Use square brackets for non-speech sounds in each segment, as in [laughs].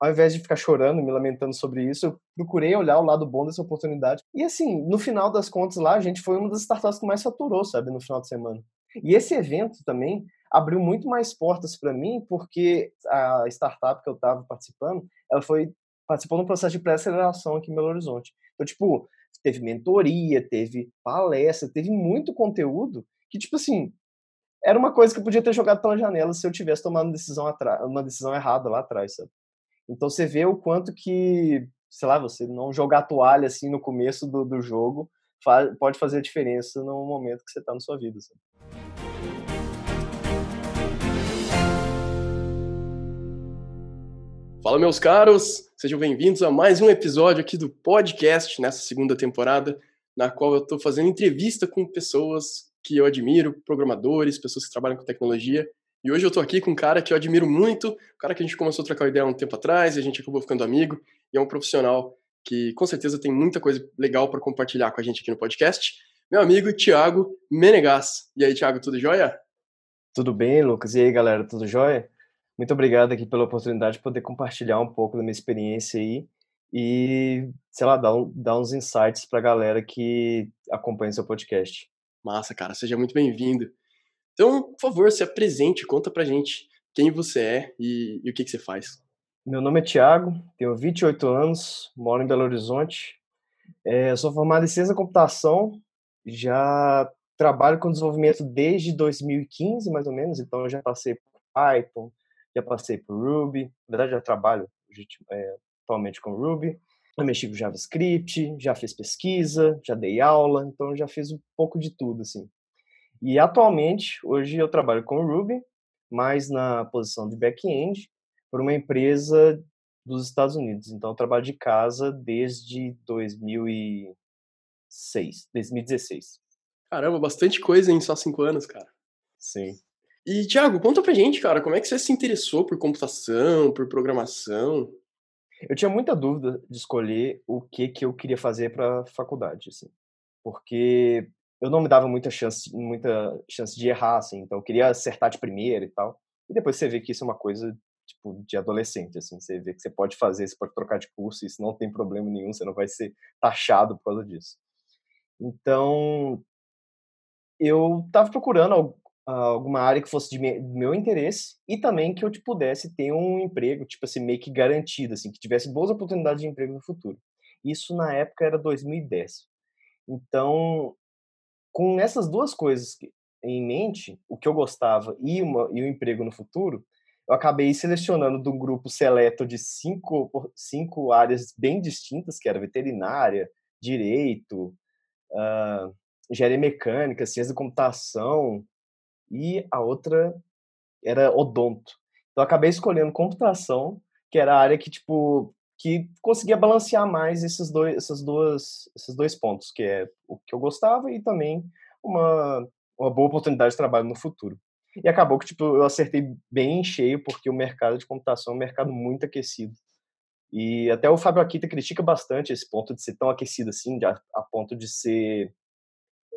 ao invés de ficar chorando, me lamentando sobre isso, eu procurei olhar o lado bom dessa oportunidade. E assim, no final das contas lá, a gente foi uma das startups que mais faturou, sabe, no final de semana. E esse evento também abriu muito mais portas para mim, porque a startup que eu estava participando, ela foi participou no processo de pré-aceleração aqui em Belo Horizonte. Então, tipo, teve mentoria, teve palestra, teve muito conteúdo que, tipo assim, era uma coisa que eu podia ter jogado pela janela se eu tivesse tomado uma decisão, uma decisão errada lá atrás, sabe? Então você vê o quanto que, sei lá, você não jogar toalha assim no começo do, do jogo pode fazer a diferença no momento que você está na sua vida. Sabe? Fala, meus caros! Sejam bem-vindos a mais um episódio aqui do podcast nessa segunda temporada, na qual eu estou fazendo entrevista com pessoas que eu admiro, programadores, pessoas que trabalham com tecnologia. E hoje eu estou aqui com um cara que eu admiro muito, um cara que a gente começou a trocar ideia há um tempo atrás e a gente acabou ficando amigo, e é um profissional que com certeza tem muita coisa legal para compartilhar com a gente aqui no podcast. Meu amigo Thiago Menegas. E aí, Thiago, tudo jóia? Tudo bem, Lucas? E aí, galera, tudo jóia? Muito obrigado aqui pela oportunidade de poder compartilhar um pouco da minha experiência aí e, sei lá, dar, um, dar uns insights para a galera que acompanha seu podcast. Massa, cara, seja muito bem-vindo. Então, por favor, se apresente, conta pra gente quem você é e, e o que, que você faz. Meu nome é Thiago, tenho 28 anos, moro em Belo Horizonte. É, sou formado em ciência da computação, já trabalho com desenvolvimento desde 2015, mais ou menos, então eu já passei por Python, já passei por Ruby, na verdade já trabalho é, atualmente com Ruby, já mexi com JavaScript, já fiz pesquisa, já dei aula, então já fiz um pouco de tudo, assim. E atualmente, hoje eu trabalho com Ruby, mais na posição de back-end, por uma empresa dos Estados Unidos. Então eu trabalho de casa desde 2006, 2016. Caramba, bastante coisa em só cinco anos, cara. Sim. E, Thiago, conta pra gente, cara, como é que você se interessou por computação, por programação? Eu tinha muita dúvida de escolher o que que eu queria fazer para faculdade, assim. Porque eu não me dava muita chance, muita chance de errar, assim. Então eu queria acertar de primeira e tal. E depois você vê que isso é uma coisa tipo de adolescente, assim. Você vê que você pode fazer, você pode trocar de curso, isso não tem problema nenhum, você não vai ser taxado por causa disso. Então, eu estava procurando alguma área que fosse de meu interesse e também que eu te pudesse ter um emprego, tipo assim, meio que garantido, assim, que tivesse boas oportunidades de emprego no futuro. Isso na época era 2010. Então, com essas duas coisas em mente, o que eu gostava e, e o emprego no futuro, eu acabei selecionando de um grupo seleto de cinco, cinco áreas bem distintas, que era veterinária, direito, uh, engenharia mecânica, ciência da computação, e a outra era odonto. Então eu acabei escolhendo computação, que era a área que tipo que conseguia balancear mais esses dois, essas duas, esses dois pontos, que é o que eu gostava e também uma, uma boa oportunidade de trabalho no futuro. E acabou que tipo eu acertei bem em cheio porque o mercado de computação é um mercado muito aquecido. E até o Fábio Akita critica bastante esse ponto de ser tão aquecido assim, de, a, a ponto de ser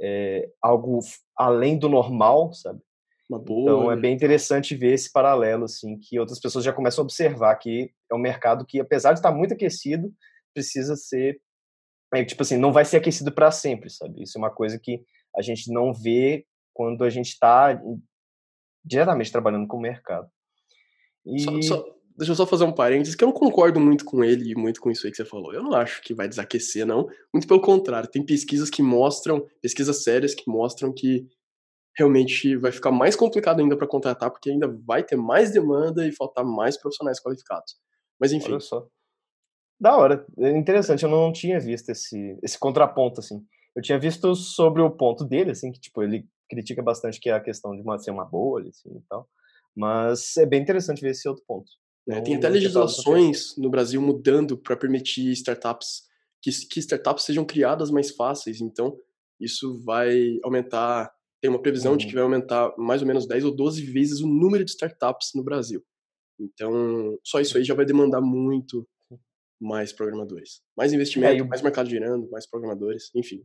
é, algo além do normal, sabe? Boa, então é né? bem interessante ver esse paralelo, assim, que outras pessoas já começam a observar que é um mercado que, apesar de estar muito aquecido, precisa ser, é, tipo assim, não vai ser aquecido para sempre, sabe? Isso é uma coisa que a gente não vê quando a gente está diretamente trabalhando com o mercado. E... Só, só, deixa eu só fazer um parênteses, que eu não concordo muito com ele e muito com isso aí que você falou. Eu não acho que vai desaquecer, não. Muito pelo contrário, tem pesquisas que mostram, pesquisas sérias que mostram que realmente vai ficar mais complicado ainda para contratar, porque ainda vai ter mais demanda e faltar mais profissionais qualificados. Mas enfim. Olha só. Da hora. É interessante, eu não tinha visto esse, esse contraponto, assim. Eu tinha visto sobre o ponto dele, assim, que, tipo, ele critica bastante que é a questão de uma, ser uma bolha, assim, e tal. Mas é bem interessante ver esse outro ponto. É, tem até legislações no Brasil mudando para permitir startups que, que startups sejam criadas mais fáceis. Então, isso vai aumentar. Tem uma previsão uhum. de que uhum. vai aumentar mais ou menos 10 ou 12 vezes o número de startups no Brasil. Então, só isso aí já vai demandar muito mais programadores. Mais investimento, é, mais mercado girando, mais programadores, enfim.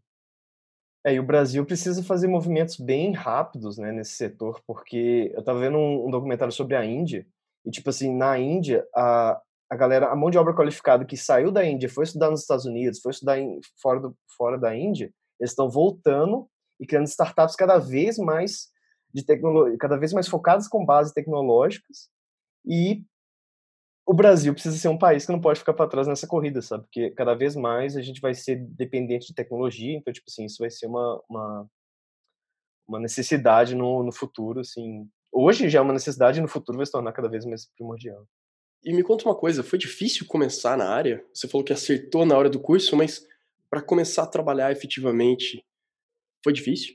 É, e o Brasil precisa fazer movimentos bem rápidos né, nesse setor, porque eu estava vendo um, um documentário sobre a Índia, e, tipo assim, na Índia, a, a galera, a mão de obra qualificada que saiu da Índia, foi estudar nos Estados Unidos, foi estudar em, fora, do, fora da Índia, eles estão voltando e criando startups cada vez mais de tecnologia, cada vez mais focadas com bases tecnológicas e o Brasil precisa ser um país que não pode ficar para trás nessa corrida, sabe? Porque cada vez mais a gente vai ser dependente de tecnologia, então, tipo assim, isso vai ser uma, uma, uma necessidade no, no futuro, assim. Hoje já é uma necessidade no futuro vai se tornar cada vez mais primordial. E me conta uma coisa, foi difícil começar na área? Você falou que acertou na hora do curso, mas para começar a trabalhar efetivamente, foi difícil?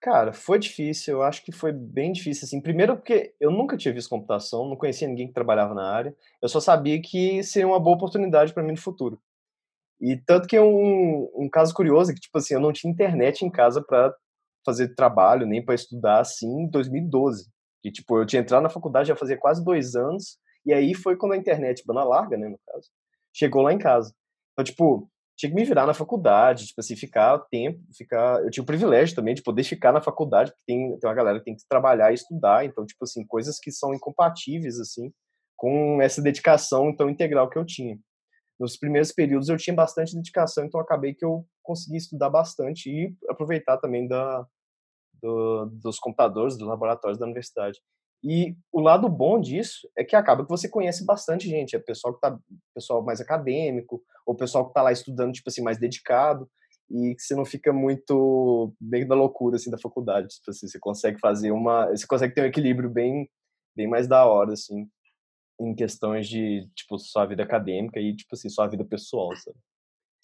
Cara, foi difícil, eu acho que foi bem difícil, assim. Primeiro porque eu nunca tinha visto computação, não conhecia ninguém que trabalhava na área. Eu só sabia que seria uma boa oportunidade para mim no futuro. E tanto que um, um caso curioso é que, tipo assim, eu não tinha internet em casa para fazer trabalho, nem para estudar, assim, em 2012. E, tipo, eu tinha entrado na faculdade já fazia quase dois anos, e aí foi quando a internet, banda larga, né, no caso, chegou lá em casa. Então, tipo, tinha que me virar na faculdade, tipo assim, ficar tempo, ficar. Eu tinha o privilégio também de poder ficar na faculdade, porque tem, tem uma galera que tem que trabalhar e estudar, então, tipo assim, coisas que são incompatíveis, assim, com essa dedicação tão integral que eu tinha. Nos primeiros períodos eu tinha bastante dedicação, então acabei que eu consegui estudar bastante e aproveitar também da, do, dos computadores, dos laboratórios da universidade. E o lado bom disso é que acaba que você conhece bastante gente, é pessoal que tá pessoal mais acadêmico, ou pessoal que está lá estudando tipo assim mais dedicado, e que você não fica muito bem da loucura assim da faculdade, tipo assim, você consegue fazer uma, você consegue ter um equilíbrio bem bem mais da hora assim, em questões de tipo sua vida acadêmica e tipo assim, sua vida pessoal, sabe?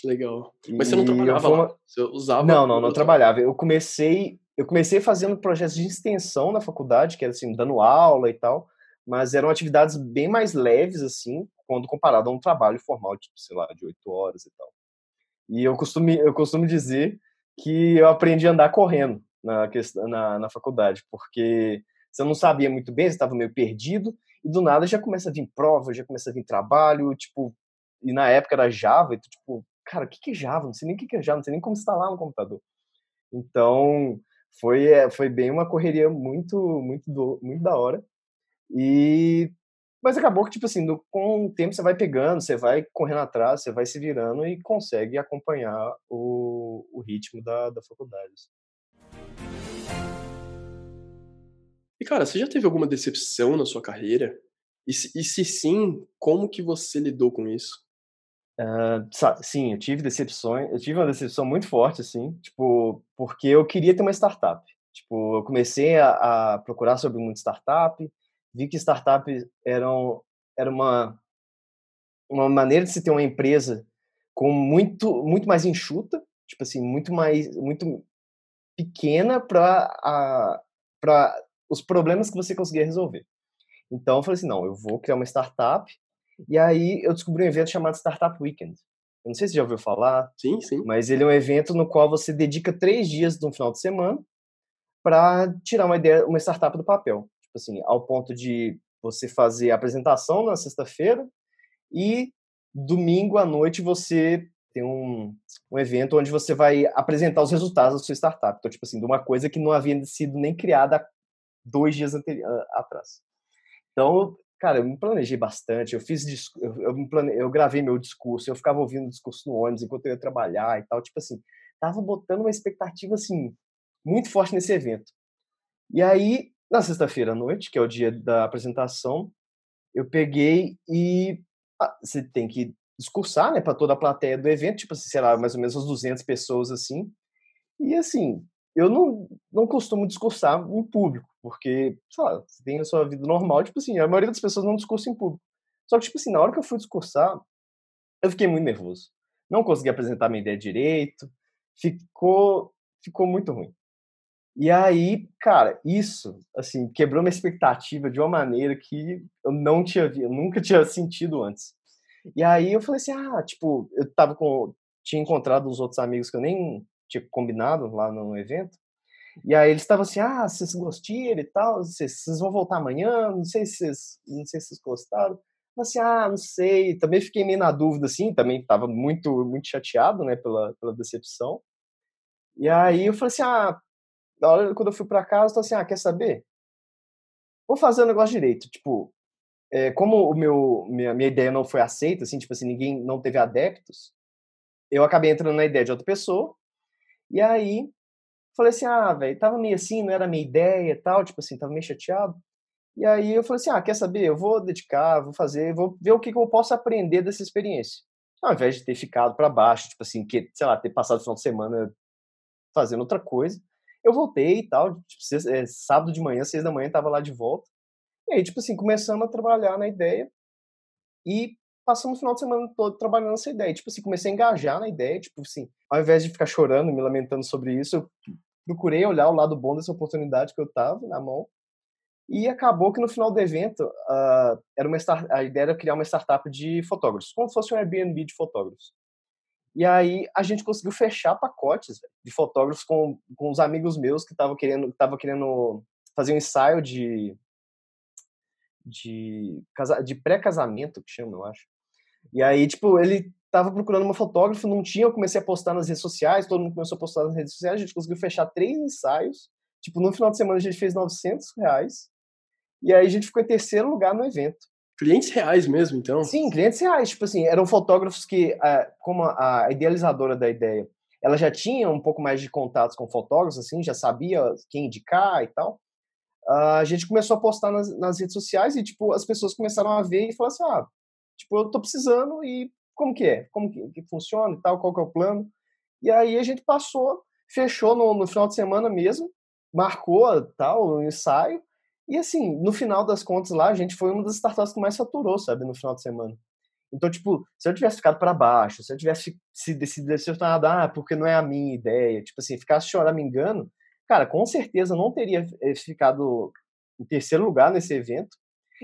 Legal. Mas você não trabalhava uma... Você usava Não, não, não trabalhava. Eu comecei eu comecei fazendo projetos de extensão na faculdade, que era assim, dando aula e tal, mas eram atividades bem mais leves, assim, quando comparado a um trabalho formal, tipo, sei lá, de oito horas e tal. E eu costumo, eu costumo dizer que eu aprendi a andar correndo na, na, na faculdade, porque você não sabia muito bem, você estava meio perdido, e do nada já começa a vir prova, já começa a vir trabalho, tipo, e na época era Java, e tu, tipo, cara, o que é Java? Não sei nem o que é Java, não sei nem como instalar no computador. Então, foi, eh, foi bem uma correria muito, muito, do, muito da hora. E mas acabou que, tipo assim, do, com o tempo você vai pegando, você vai correndo atrás, você vai se virando e consegue acompanhar o, o ritmo da, da faculdade. E, cara, você já teve alguma decepção na sua carreira? E se, e se sim, como que você lidou com isso? Sim, eu tive decepções, eu tive uma decepção muito forte, assim, tipo, porque eu queria ter uma startup. Tipo, eu comecei a, a procurar sobre muita startup, vi que startups eram era uma uma maneira de se ter uma empresa com muito muito mais enxuta, tipo assim, muito mais muito pequena para para os problemas que você conseguia resolver. Então eu falei assim, não, eu vou criar uma startup e aí eu descobri um evento chamado Startup Weekend. Eu não sei se você já ouviu falar. Sim, sim. Mas ele é um evento no qual você dedica três dias de um final de semana para tirar uma ideia, uma startup do papel. Tipo assim, ao ponto de você fazer a apresentação na sexta-feira e domingo à noite você tem um, um evento onde você vai apresentar os resultados da sua startup. Então, tipo assim, de uma coisa que não havia sido nem criada dois dias atrás. Então, Cara, eu me planejei bastante, eu fiz eu, eu, plane... eu gravei meu discurso, eu ficava ouvindo o discurso no ônibus enquanto eu ia trabalhar e tal, tipo assim, tava botando uma expectativa assim muito forte nesse evento. E aí, na sexta-feira à noite, que é o dia da apresentação, eu peguei e ah, você tem que discursar, né, para toda a plateia do evento, tipo assim, sei lá, mais ou menos umas 200 pessoas assim. E assim, eu não, não costumo discursar em público, porque, sei lá, você tem a sua vida normal, tipo assim, a maioria das pessoas não discursa em público. Só que, tipo assim, na hora que eu fui discursar, eu fiquei muito nervoso. Não consegui apresentar minha ideia direito, ficou, ficou muito ruim. E aí, cara, isso, assim, quebrou minha expectativa de uma maneira que eu não tinha, eu nunca [laughs] tinha sentido antes. E aí eu falei assim, ah, tipo, eu tava com, tinha encontrado uns outros amigos que eu nem tinha combinado lá no evento. E aí eles estavam assim, ah, vocês gostaram e tal, vocês, vão voltar amanhã, não sei se vocês, não sei se gostaram. Eu assim, ah, não sei, também fiquei meio na dúvida, assim, também estava muito, muito chateado, né, pela, pela decepção. E aí eu falei assim, ah, na hora quando eu fui para casa, eu tô assim, ah, quer saber? Vou fazer o negócio direito, tipo, é, como o meu, minha, minha ideia não foi aceita, assim, tipo assim, ninguém não teve adeptos, eu acabei entrando na ideia de outra pessoa, e aí falei assim, ah, velho, tava meio assim, não era minha ideia e tal, tipo assim, tava meio chateado. E aí eu falei assim, ah, quer saber, eu vou dedicar, vou fazer, vou ver o que, que eu posso aprender dessa experiência. Ao invés de ter ficado para baixo, tipo assim, que, sei lá, ter passado o final de semana fazendo outra coisa, eu voltei e tal, tipo, é, sábado de manhã, seis da manhã, tava lá de volta. E aí, tipo assim, começamos a trabalhar na ideia e passamos o final de semana todo trabalhando nessa ideia. Tipo assim, comecei a engajar na ideia, tipo assim, ao invés de ficar chorando, me lamentando sobre isso, eu procurei olhar o lado bom dessa oportunidade que eu tava na mão. E acabou que no final do evento, uh, era uma start, a ideia era criar uma startup de fotógrafos, como se fosse um Airbnb de fotógrafos. E aí a gente conseguiu fechar pacotes véio, de fotógrafos com, com os amigos meus que estavam querendo, querendo fazer um ensaio de de, de pré-casamento, que chama, eu acho. E aí, tipo, ele tava procurando uma fotógrafa, não tinha, eu comecei a postar nas redes sociais, todo mundo começou a postar nas redes sociais, a gente conseguiu fechar três ensaios, tipo, no final de semana a gente fez 900 reais, e aí a gente ficou em terceiro lugar no evento. Clientes reais mesmo, então? Sim, clientes reais, tipo assim, eram fotógrafos que, ah, como a idealizadora da ideia, ela já tinha um pouco mais de contatos com fotógrafos, assim, já sabia quem indicar e tal, a gente começou a postar nas, nas, redes sociais e, tipo, as pessoas começaram a ver e falaram assim, ah, tipo, eu tô precisando e como que é? Como que, que funciona e tal? Qual que é o plano? E aí a gente passou, fechou no, no final de semana mesmo, marcou tal, o ensaio, e assim, no final das contas lá, a gente foi uma das startups que mais faturou, sabe, no final de semana. Então, tipo, se eu tivesse ficado para baixo, se eu tivesse se decidido, se eu ah, porque não é a minha ideia, tipo assim, ficasse chorar me engano, cara, com certeza não teria eh, ficado em terceiro lugar nesse evento.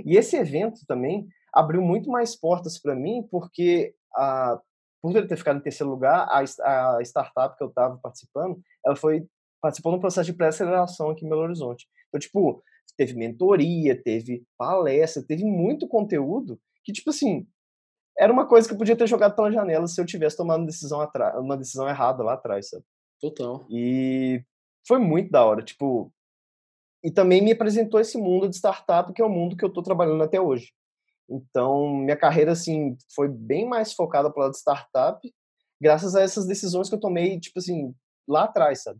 E esse evento também abriu muito mais portas para mim, porque a, por ele ter ficado em terceiro lugar, a, a startup que eu estava participando, ela foi participou no processo de pré-aceleração aqui em Belo Horizonte. Então, tipo, teve mentoria, teve palestra, teve muito conteúdo que, tipo assim, era uma coisa que eu podia ter jogado pela janela se eu tivesse tomado uma decisão, uma decisão errada lá atrás, sabe? Total. E foi muito da hora, tipo, e também me apresentou esse mundo de startup, que é o mundo que eu estou trabalhando até hoje. Então, minha carreira, assim, foi bem mais focada para lado de startup, graças a essas decisões que eu tomei, tipo assim, lá atrás, sabe?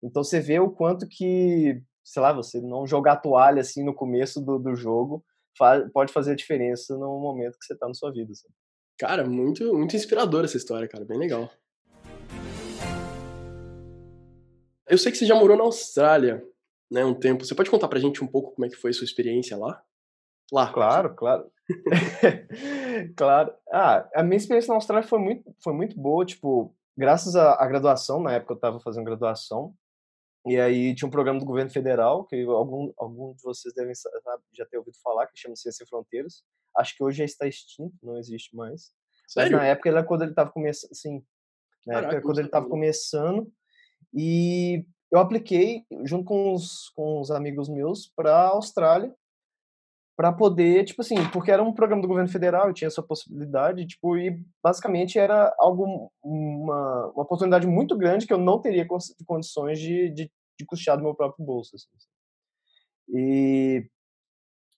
Então, você vê o quanto que, sei lá, você não jogar toalha, assim, no começo do, do jogo, pode fazer a diferença no momento que você está na sua vida, sabe? Cara, muito, muito inspiradora essa história, cara, bem legal. Eu sei que você já morou na Austrália, né, um tempo. Você pode contar pra gente um pouco como é que foi a sua experiência lá? Lá. Claro, claro. [laughs] claro. Ah, a minha experiência na Austrália foi muito, foi muito boa, tipo, graças à, à graduação, na época eu estava fazendo graduação, e aí tinha um programa do governo federal, que algum, algum de vocês devem já ter ouvido falar, que chama Ciência Sem Fronteiras. Acho que hoje já está extinto, não existe mais. Sério? Mas na época era quando ele estava começando, sim. Na Caraca, época quando ele estava começando, e eu apliquei junto com os, com os amigos meus para a Austrália para poder, tipo assim, porque era um programa do governo federal, eu tinha essa possibilidade, tipo, e basicamente era algo, uma, uma oportunidade muito grande que eu não teria condições de, de, de custear do meu próprio bolso, assim. E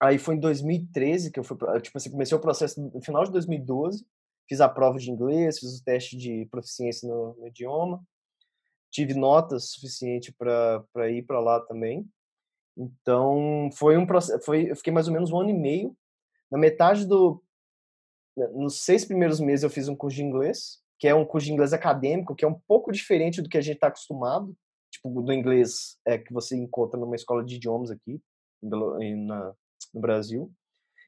aí foi em 2013 que eu fui, tipo assim, comecei o processo no final de 2012, fiz a prova de inglês, fiz o teste de proficiência no, no idioma, tive notas suficiente para ir para lá também. Então, foi um processo, foi, eu fiquei mais ou menos um ano e meio. Na metade do nos seis primeiros meses eu fiz um curso de inglês, que é um curso de inglês acadêmico, que é um pouco diferente do que a gente está acostumado, tipo do inglês é, que você encontra numa escola de idiomas aqui na, no Brasil,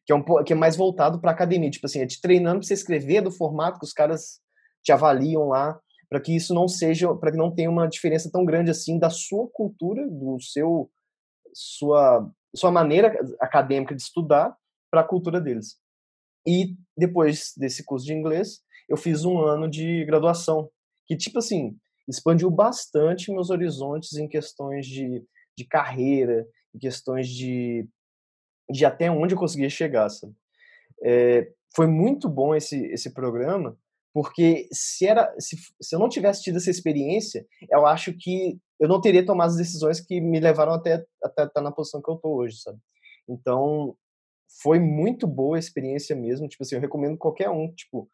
que é um que é mais voltado para academia, tipo assim, é te treinando para você escrever do formato que os caras te avaliam lá para que isso não seja, para que não tenha uma diferença tão grande assim da sua cultura, do seu sua sua maneira acadêmica de estudar para a cultura deles. E depois desse curso de inglês, eu fiz um ano de graduação, que tipo assim, expandiu bastante meus horizontes em questões de, de carreira, em questões de, de até onde eu conseguia chegar, sabe? É, foi muito bom esse, esse programa, porque se, era, se, se eu não tivesse tido essa experiência, eu acho que eu não teria tomado as decisões que me levaram até, até estar na posição que eu estou hoje, sabe? Então, foi muito boa a experiência mesmo. Tipo assim, eu recomendo qualquer um, tipo,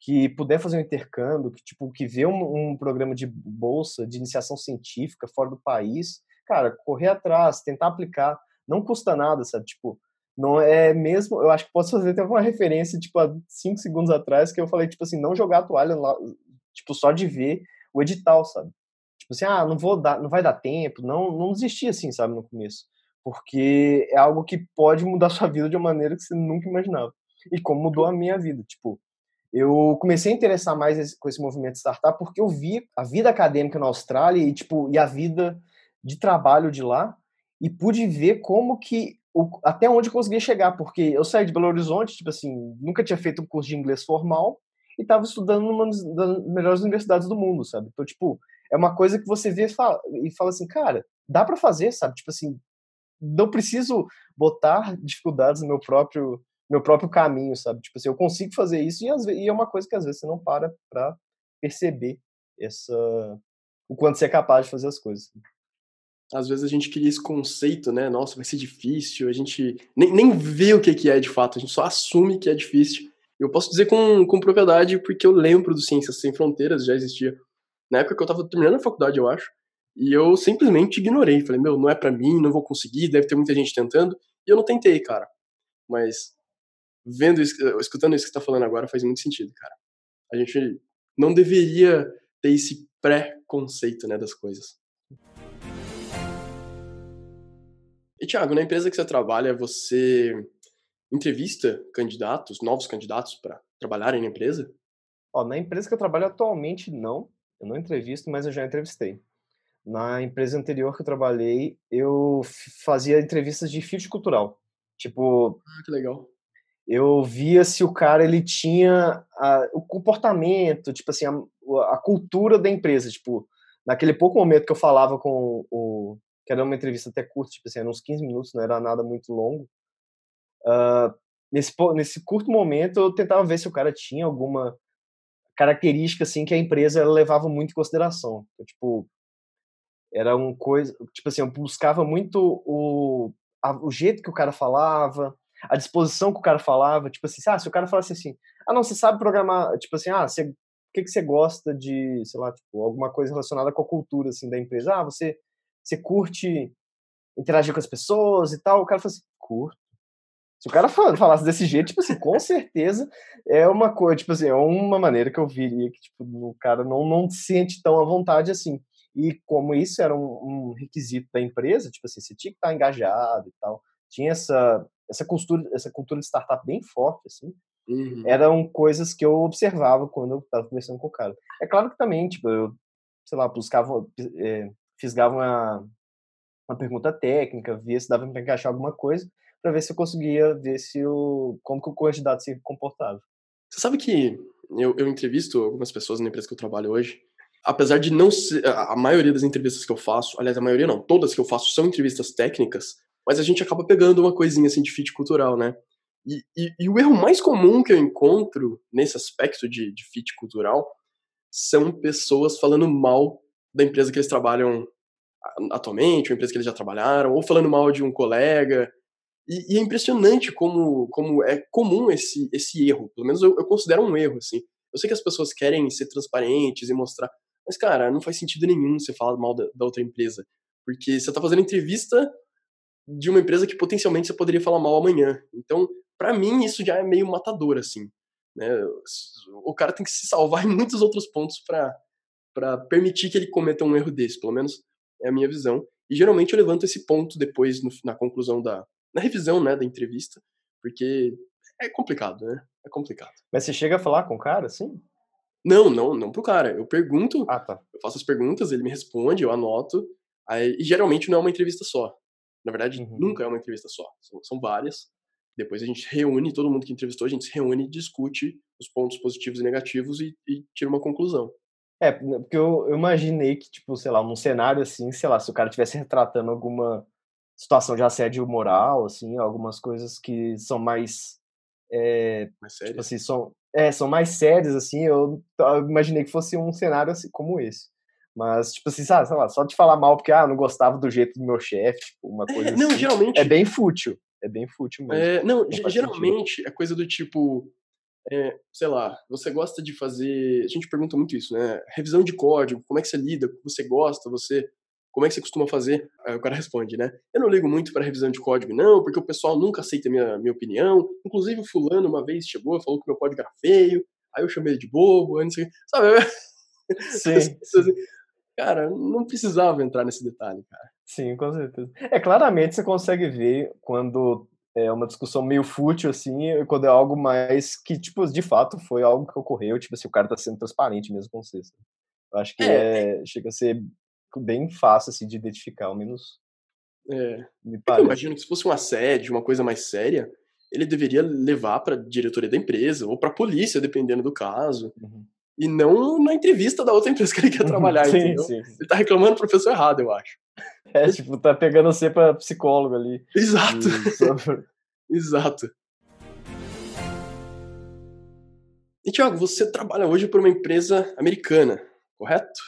que puder fazer um intercâmbio, que tipo, que vê um, um programa de bolsa, de iniciação científica fora do país, cara, correr atrás, tentar aplicar, não custa nada, sabe? Tipo, não é mesmo. Eu acho que posso fazer até uma referência, tipo, há cinco segundos atrás, que eu falei, tipo assim, não jogar a toalha lá, tipo, só de ver o edital, sabe? Tipo assim, ah, não vou dar, não vai dar tempo, não, não desistir assim, sabe, no começo. Porque é algo que pode mudar sua vida de uma maneira que você nunca imaginava. E como mudou a minha vida, tipo, eu comecei a interessar mais com esse movimento startup porque eu vi a vida acadêmica na Austrália e tipo e a vida de trabalho de lá e pude ver como que o, até onde eu conseguia chegar, porque eu saí de Belo Horizonte, tipo assim, nunca tinha feito um curso de inglês formal e estava estudando numa das melhores universidades do mundo, sabe? Então, tipo, é uma coisa que você vê e fala, e fala assim, cara, dá para fazer, sabe? Tipo assim, não preciso botar dificuldades no meu próprio meu próprio caminho, sabe? Tipo assim, eu consigo fazer isso e, às vezes, e é uma coisa que às vezes você não para para perceber essa o quanto você é capaz de fazer as coisas às vezes a gente cria esse conceito, né? Nossa, vai ser difícil, a gente nem, nem vê o que, que é de fato, a gente só assume que é difícil. Eu posso dizer com, com propriedade porque eu lembro do Ciências Sem Fronteiras, já existia na época que eu estava terminando a faculdade, eu acho, e eu simplesmente ignorei. Falei, meu, não é para mim, não vou conseguir, deve ter muita gente tentando, e eu não tentei, cara. Mas vendo, escutando isso que você tá falando agora, faz muito sentido, cara. A gente não deveria ter esse pré-conceito, né, das coisas. E, Thiago, na empresa que você trabalha, você entrevista candidatos, novos candidatos para trabalharem na empresa? Ó, na empresa que eu trabalho atualmente, não. Eu não entrevisto, mas eu já entrevistei. Na empresa anterior que eu trabalhei, eu fazia entrevistas de fit cultural. Tipo. Ah, que legal. Eu via se o cara ele tinha a, o comportamento, tipo assim, a, a cultura da empresa. Tipo, naquele pouco momento que eu falava com o, que era uma entrevista até curta, tipo assim, uns 15 minutos, não era nada muito longo. Uh, nesse, nesse curto momento, eu tentava ver se o cara tinha alguma característica, assim, que a empresa levava muito em consideração. Então, tipo, era uma coisa, tipo assim, eu buscava muito o, a, o jeito que o cara falava, a disposição que o cara falava, tipo assim, ah, se o cara falasse assim, ah, não, você sabe programar, tipo assim, ah, você, o que, que você gosta de, sei lá, tipo, alguma coisa relacionada com a cultura, assim, da empresa, ah, você você curte interagir com as pessoas e tal? O cara fala assim, curto. Se o cara falasse desse jeito, tipo assim, com certeza é uma coisa, tipo assim, é uma maneira que eu viria que, tipo, o cara não, não se sente tão à vontade assim. E como isso era um, um requisito da empresa, tipo assim, você tinha que estar engajado e tal, tinha essa, essa, cultura, essa cultura de startup bem forte, assim, uhum. eram coisas que eu observava quando eu estava conversando com o cara. É claro que também, tipo, eu, sei lá, buscava, é, fisgava uma, uma pergunta técnica, via se dava para encaixar alguma coisa, para ver se eu conseguia ver se o, como que o candidato se comportava. Você sabe que eu, eu entrevisto algumas pessoas na empresa que eu trabalho hoje, apesar de não ser, a maioria das entrevistas que eu faço, aliás, a maioria não, todas que eu faço são entrevistas técnicas, mas a gente acaba pegando uma coisinha assim de fit cultural, né? E, e, e o erro mais comum que eu encontro nesse aspecto de, de fit cultural são pessoas falando mal da empresa que eles trabalham atualmente, uma empresa que eles já trabalharam, ou falando mal de um colega. E, e é impressionante como, como é comum esse, esse erro. Pelo menos eu, eu considero um erro, assim. Eu sei que as pessoas querem ser transparentes e mostrar, mas, cara, não faz sentido nenhum você falar mal da, da outra empresa. Porque você está fazendo entrevista de uma empresa que potencialmente você poderia falar mal amanhã. Então, para mim, isso já é meio matador, assim. Né? O cara tem que se salvar [laughs] em muitos outros pontos para permitir que ele cometa um erro desse, pelo menos é a minha visão. E geralmente eu levanto esse ponto depois no, na conclusão da na revisão, né, da entrevista, porque é complicado, né? É complicado. Mas você chega a falar com o cara, assim? Não, não, não pro cara. Eu pergunto, ah, tá. eu faço as perguntas, ele me responde, eu anoto. Aí, e geralmente não é uma entrevista só. Na verdade, uhum. nunca é uma entrevista só. São, são várias. Depois a gente reúne, todo mundo que entrevistou, a gente se reúne e discute os pontos positivos e negativos e, e tira uma conclusão. É, porque eu, eu, imaginei que, tipo, sei lá, num cenário assim, sei lá, se o cara estivesse retratando alguma situação de assédio moral, assim, algumas coisas que são mais. É, mais sérias? Tipo assim, são, é, são mais sérias, assim, eu, eu, imaginei que fosse um cenário assim, como esse. Mas, tipo assim, sabe, sei lá, só de falar mal porque, ah, não gostava do jeito do meu chefe, tipo, uma é, coisa é, não, assim, geralmente... é bem fútil. é bem fútil mesmo. É, não, geralmente sentido. é coisa do tipo, é, sei lá, você gosta de fazer. A gente pergunta muito isso, né? Revisão de código, como é que você lida, você gosta, você. Como é que você costuma fazer? Aí o cara responde, né? Eu não ligo muito para revisão de código, não, porque o pessoal nunca aceita a minha, minha opinião. Inclusive, o fulano uma vez chegou e falou que meu código era feio, aí eu chamei ele de bobo, não sei Sabe? [laughs] Sim. cara, não precisava entrar nesse detalhe, cara. Sim, com certeza. É, claramente você consegue ver quando é uma discussão meio fútil, assim, quando é algo mais que, tipo, de fato foi algo que ocorreu, tipo assim, o cara tá sendo transparente mesmo com você. Eu acho que é. é chega a ser bem fácil, assim, de identificar, ao menos. É. Me parece. Eu imagino que se fosse um assédio, uma coisa mais séria, ele deveria levar para diretoria da empresa ou para polícia, dependendo do caso. Uhum. E não na entrevista da outra empresa que ele quer trabalhar, sim, entendeu? Sim, sim. Ele tá reclamando do professor errado, eu acho. É, tipo, tá pegando você pra psicólogo ali. Exato. [laughs] Exato. E, Thiago, você trabalha hoje por uma empresa americana, correto?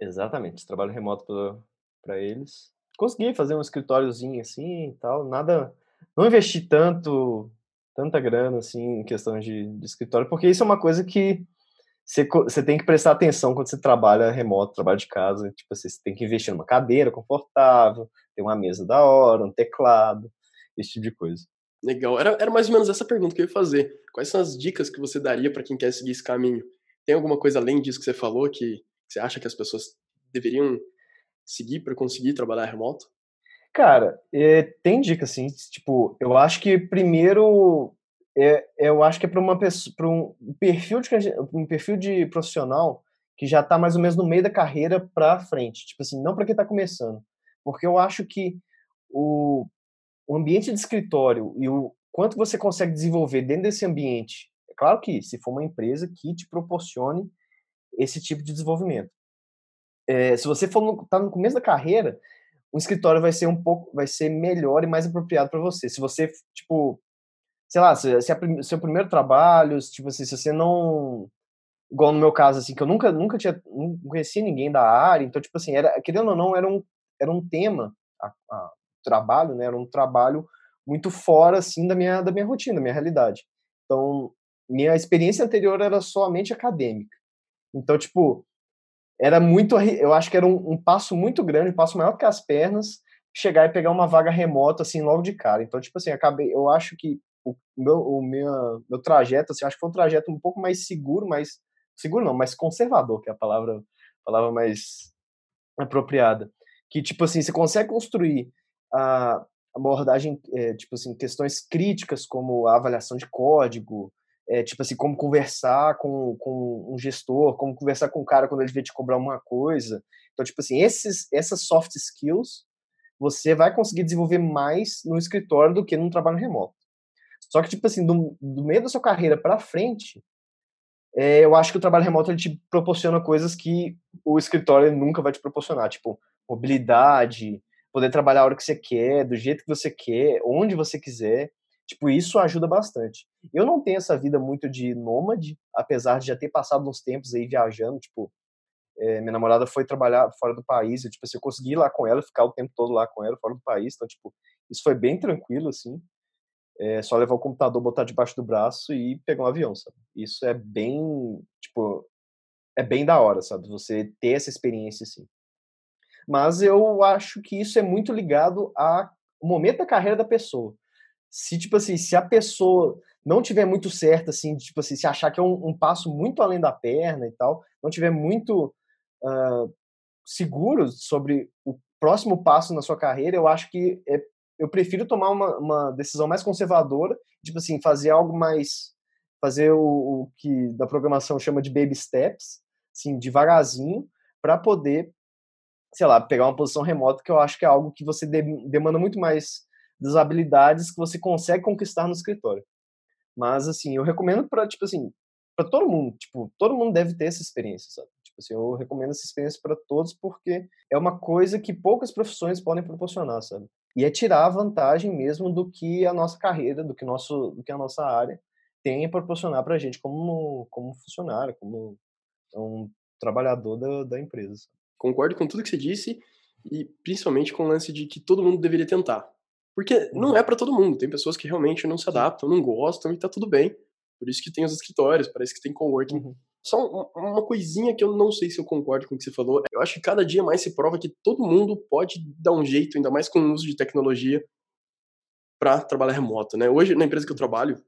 Exatamente, trabalho remoto para eles. Consegui fazer um escritóriozinho assim e tal, nada. Não investi tanto, tanta grana assim em questão de, de escritório, porque isso é uma coisa que você, você tem que prestar atenção quando você trabalha remoto, trabalha de casa. Tipo, assim, você tem que investir numa cadeira confortável, ter uma mesa da hora, um teclado, esse tipo de coisa. Legal. Era, era mais ou menos essa pergunta que eu ia fazer. Quais são as dicas que você daria para quem quer seguir esse caminho? Tem alguma coisa além disso que você falou que você acha que as pessoas deveriam seguir para conseguir trabalhar remoto? Cara, é, tem dica, assim. Tipo, eu acho que primeiro é, eu acho que é para uma pessoa, para um perfil de um perfil de profissional que já está mais ou menos no meio da carreira para frente, tipo assim, não para quem está começando, porque eu acho que o, o ambiente de escritório e o quanto você consegue desenvolver dentro desse ambiente, é claro que se for uma empresa que te proporcione esse tipo de desenvolvimento. É, se você for no, tá no começo da carreira, o escritório vai ser um pouco, vai ser melhor e mais apropriado para você. Se você tipo sei lá, se, se é seu primeiro trabalho, tipo assim, se você não igual no meu caso assim, que eu nunca nunca tinha não conhecia ninguém da área, então tipo assim, era querendo ou não, era um era um tema a, a trabalho, né? Era um trabalho muito fora assim da minha da minha rotina, da minha realidade. Então, minha experiência anterior era somente acadêmica. Então, tipo, era muito, eu acho que era um, um passo muito grande, um passo maior que as pernas, chegar e pegar uma vaga remota assim logo de cara. Então, tipo assim, acabei, eu acho que o meu, o meu, trajeto, assim, acho que foi um trajeto um pouco mais seguro, mais seguro não, mais conservador, que é a palavra, palavra mais apropriada. Que, tipo assim, você consegue construir a abordagem, é, tipo assim, questões críticas como a avaliação de código, é, tipo assim, como conversar com, com um gestor, como conversar com o cara quando ele vier te cobrar uma coisa. Então, tipo assim, esses, essas soft skills você vai conseguir desenvolver mais no escritório do que num trabalho remoto. Só que, tipo assim, do, do meio da sua carreira para frente, é, eu acho que o trabalho remoto ele te proporciona coisas que o escritório nunca vai te proporcionar, tipo mobilidade, poder trabalhar a hora que você quer, do jeito que você quer, onde você quiser. Tipo, isso ajuda bastante. Eu não tenho essa vida muito de nômade, apesar de já ter passado uns tempos aí viajando, tipo, é, minha namorada foi trabalhar fora do país, eu, tipo assim, eu consegui ir lá com ela, ficar o tempo todo lá com ela, fora do país, então, tipo, isso foi bem tranquilo, assim é só levar o computador, botar debaixo do braço e pegar um avião, sabe? Isso é bem, tipo, é bem da hora, sabe? Você ter essa experiência, assim. Mas eu acho que isso é muito ligado ao momento da carreira da pessoa. Se, tipo assim, se a pessoa não tiver muito certa, assim, tipo assim, se achar que é um, um passo muito além da perna e tal, não tiver muito uh, seguro sobre o próximo passo na sua carreira, eu acho que é eu prefiro tomar uma, uma decisão mais conservadora, tipo assim, fazer algo mais. fazer o, o que da programação chama de baby steps, assim, devagarzinho, para poder, sei lá, pegar uma posição remota, que eu acho que é algo que você de, demanda muito mais das habilidades que você consegue conquistar no escritório. Mas, assim, eu recomendo para, tipo assim, para todo mundo, tipo, todo mundo deve ter essa experiência, sabe? Tipo assim, eu recomendo essa experiência para todos porque é uma coisa que poucas profissões podem proporcionar, sabe? e é tirar a vantagem mesmo do que a nossa carreira, do que, nosso, do que a nossa área tem a proporcionar para a gente como, como funcionário, como um trabalhador da, da empresa. Concordo com tudo que você disse e principalmente com o lance de que todo mundo deveria tentar. Porque não uhum. é para todo mundo. Tem pessoas que realmente não se adaptam, não gostam e tá tudo bem. Por isso que tem os escritórios, parece que tem coworking. Uhum. Só uma coisinha que eu não sei se eu concordo com o que você falou. Eu acho que cada dia mais se prova que todo mundo pode dar um jeito, ainda mais com o uso de tecnologia, para trabalhar remoto, né? Hoje, na empresa que eu trabalho,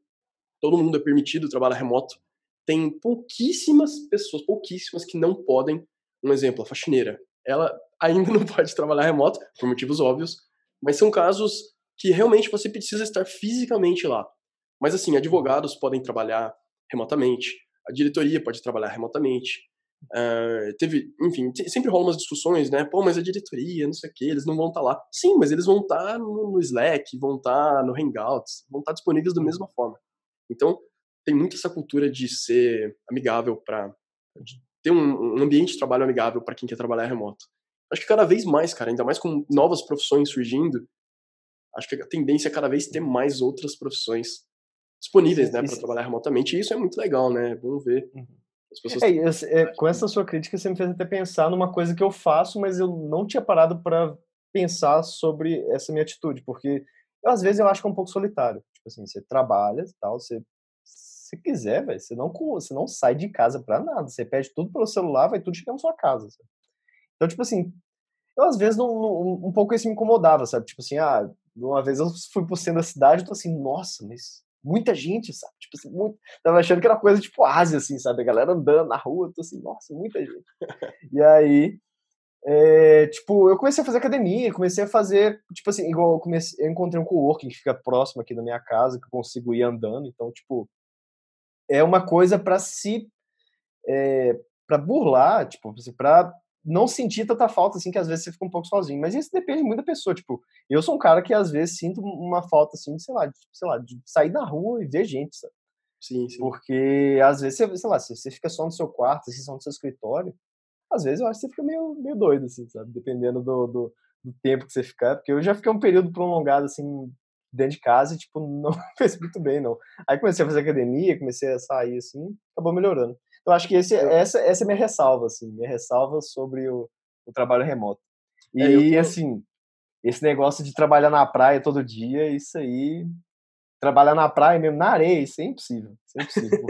todo mundo é permitido trabalhar remoto. Tem pouquíssimas pessoas, pouquíssimas que não podem. Um exemplo, a faxineira. Ela ainda [laughs] não pode trabalhar remoto, por motivos óbvios, mas são casos que realmente você precisa estar fisicamente lá. Mas assim, advogados podem trabalhar remotamente, a diretoria pode trabalhar remotamente. Uh, teve, enfim, sempre rolam umas discussões, né? Pô, mas a diretoria, não sei o que, eles não vão estar tá lá. Sim, mas eles vão estar tá no, no, Slack, vão estar tá no Hangouts, vão estar tá disponíveis da mesma forma. Então, tem muito essa cultura de ser amigável para ter um, um, ambiente de trabalho amigável para quem quer trabalhar remoto. Acho que cada vez mais, cara, ainda mais com novas profissões surgindo, acho que a tendência é cada vez ter mais outras profissões disponíveis, né, para trabalhar remotamente. E isso é muito legal, né? Vamos ver. Uhum. As pessoas é, é, com essa sua crítica, você me fez até pensar numa coisa que eu faço, mas eu não tinha parado para pensar sobre essa minha atitude, porque eu, às vezes eu acho que é um pouco solitário. Tipo assim, você trabalha e tal, você se quiser, velho, você não você não sai de casa para nada, você pede tudo pelo celular, vai tudo chegar na sua casa. Sabe? Então, tipo assim, eu às vezes não, não, um pouco isso me incomodava, sabe? Tipo assim, ah, uma vez eu fui pro centro da cidade e tô assim, nossa, mas muita gente, sabe? Tipo assim, muito... tava achando que era coisa tipo Ásia, assim, sabe? A galera andando na rua, tô assim, nossa, muita gente. e aí, é, tipo, eu comecei a fazer academia, comecei a fazer, tipo assim, igual eu, comecei, eu encontrei um coworking que fica próximo aqui da minha casa, que eu consigo ir andando, então, tipo, é uma coisa para se, é, para burlar, tipo, assim, para não sentir tanta falta assim que às vezes você fica um pouco sozinho. Mas isso depende muito da pessoa. Tipo, eu sou um cara que às vezes sinto uma falta assim, sei lá, de, sei lá, de sair na rua e ver gente, sabe? Sim, sim. Porque às vezes você, sei lá, se você fica só no seu quarto, assim, só no seu escritório, às vezes eu acho que você fica meio, meio doido, assim, sabe? Dependendo do, do, do tempo que você ficar. Porque eu já fiquei um período prolongado, assim, dentro de casa e, tipo, [laughs] não fez muito bem, não. Aí comecei a fazer academia, comecei a sair, assim, acabou melhorando. Eu acho que esse, essa, essa é minha ressalva, assim, minha ressalva sobre o, o trabalho remoto. E, é, tô... assim, esse negócio de trabalhar na praia todo dia, isso aí, trabalhar na praia mesmo, na areia, isso é impossível. Isso é impossível.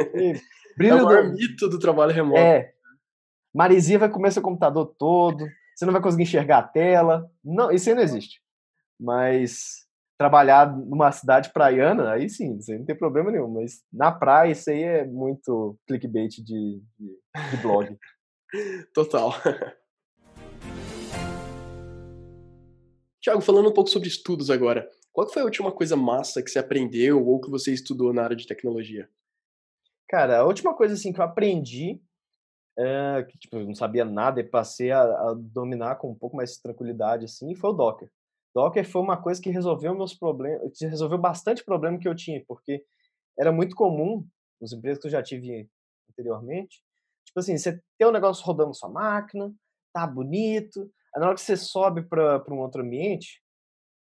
brilho [laughs] é o do... mito do trabalho remoto. É. Maresia vai comer seu computador todo, você não vai conseguir enxergar a tela. Não, isso aí não existe. Mas trabalhar numa cidade praiana, aí sim, isso aí não tem problema nenhum. Mas na praia, isso aí é muito clickbait de, de, de blog. [laughs] Total. Tiago, falando um pouco sobre estudos agora, qual foi a última coisa massa que você aprendeu ou que você estudou na área de tecnologia? Cara, a última coisa assim que eu aprendi, é, que tipo, eu não sabia nada e passei a, a, dominar com um pouco mais de tranquilidade assim, foi o Docker. Docker foi uma coisa que resolveu meus problemas, resolveu bastante problema que eu tinha, porque era muito comum nos empregos que eu já tive anteriormente, tipo assim, você tem um negócio rodando na sua máquina, tá bonito, aí na hora que você sobe para um outro ambiente,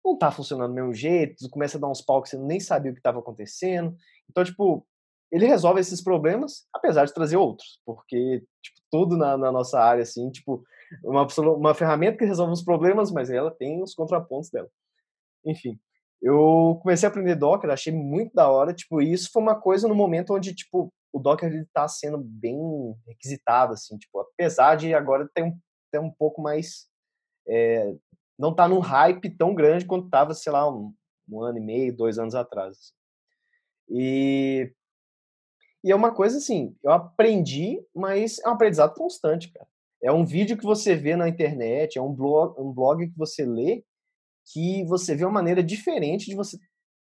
não tá funcionando do mesmo jeito, começa a dar uns pau que você nem sabia o que estava acontecendo. Então, tipo, ele resolve esses problemas, apesar de trazer outros, porque, tipo, tudo na, na nossa área, assim, tipo, uma, uma ferramenta que resolve os problemas, mas ela tem os contrapontos dela. Enfim, eu comecei a aprender Docker, achei muito da hora, tipo, e isso foi uma coisa no momento onde, tipo, o Docker ele tá sendo bem requisitado, assim, tipo, apesar de agora ter um, ter um pouco mais, é, não tá num hype tão grande quanto tava, sei lá, um, um ano e meio, dois anos atrás. Assim. E, e é uma coisa assim, eu aprendi, mas é um aprendizado constante, cara. É um vídeo que você vê na internet, é um blog, um blog que você lê, que você vê uma maneira diferente de você